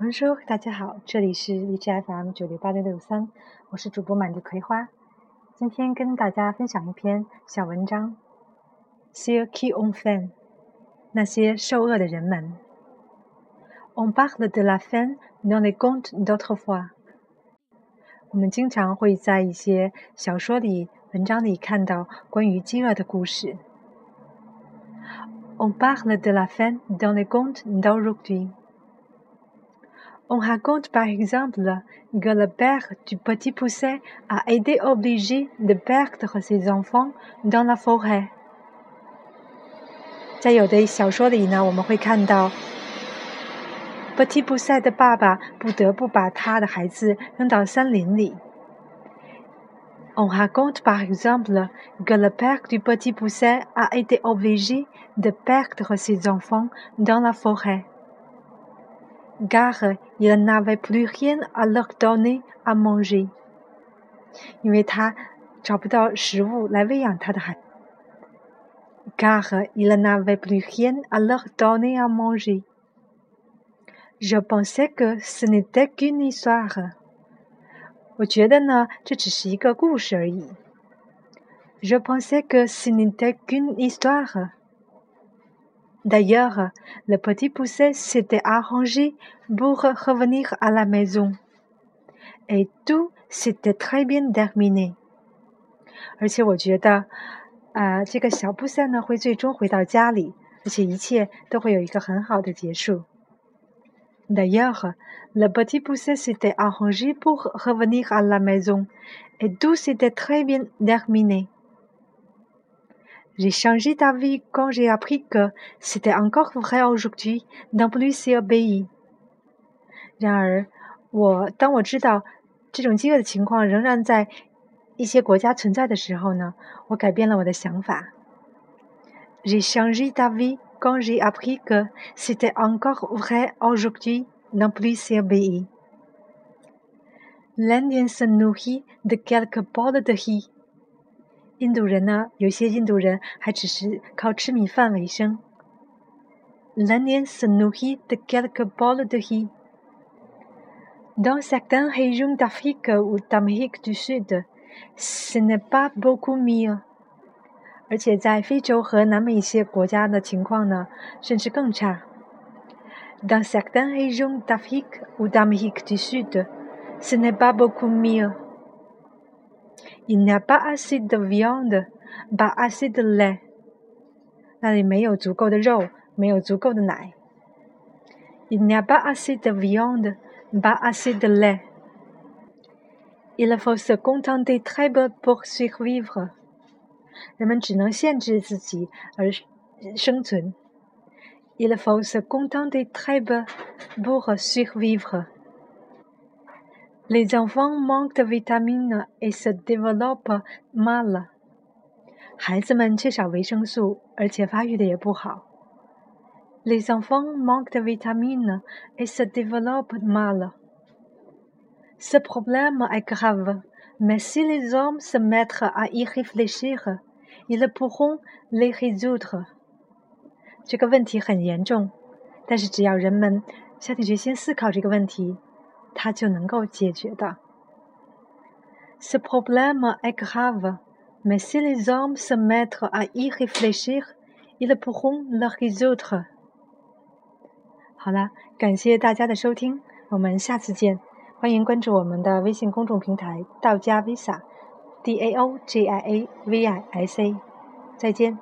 晚上好，大家好，这里是荔枝 FM 九六八六六三，我是主播满地葵花。今天跟大家分享一篇小文章，Ceux qui o n faim，那些受饿的人们。On parle de la faim dans les contes d'autrefois。我们经常会在一些小说里、文章里看到关于饥饿的故事。On parle de la faim dans les contes d'aujourd'hui。On raconte par exemple que le père du petit pousset a été obligé de perdre ses enfants dans la forêt。在有的小说里呢，我们会看到 petit pousset 的爸爸不得不把他的孩子扔到森林里。On raconte par exemple que le père du petit pousset a été obligé de perdre ses enfants dans la forêt。 car il n'avait plus rien à leur donner à manger，因为他找不到食物来喂养他的孩。car il n'avait plus rien à leur donner à manger。Je pensais que ce n'était qu'une histoire。我觉得呢，这只是一个故事而已。Je pensais que ce n'était qu'une histoire。 D'ailleurs, le petit pousset s'était arrangé pour revenir à la maison. Et tout s'était très bien terminé. 而且我觉得，啊，这个小布赛呢会最终回到家里，而且一切都会有一个很好的结束。D'ailleurs, le petit pousset s'était arrangé pour revenir à la maison, et tout s'était très bien terminé. J'ai changé d'avis quand j'ai appris que c'était encore vrai aujourd'hui dans plusieurs pays。然而，我当我知道这种饥饿的情况仍然在一些国家存在的时候呢，我改变了我的想法。J'ai changé d'avis quand j'ai appris que c'était encore vrai aujourd'hui dans plusieurs pays。L'Indien se nourrit de quelques bols de riz。 印度人呢，有些印度人还只是靠吃米饭为生。L'Indien se nourrit de quelques bols de riz. Dans certaines régions d'Afrique ou d'Amérique du Sud, ce n'est pas beaucoup mieux. 而且在非洲和南美一些国家的情况呢，甚至更差。Dans certaines régions d'Afrique ou d'Amérique du Sud, ce n'est pas beaucoup mieux. Il n'y a pas assez de viande, pas assez de lait。那里没有足够的肉，没有足够的奶。Il n'y a pas assez de viande, pas assez de lait。Il faut se contenter très peu pour survivre。人们只能限制自己而生存。Il faut se contenter très peu pour survivre。 Les enfants manquent de vitamines et se développent mal。孩子们缺少维生素，而且发育的也不好。Les enfants manquent de vitamines et se développent mal. Ce problème est grave, mais si les hommes se mettent à y réfléchir, ils pourront les résoudre. 这个问题很严重，但是只要人们下定决心思考这个问题。 它就能够解决的。Ce problème est grave, mais si les hommes se mettent à y réfléchir, ils pourront le résoudre。好了，感谢大家的收听，我们下次见。欢迎关注我们的微信公众平台“道家 Visa”，D A O G I A V I S A。再见。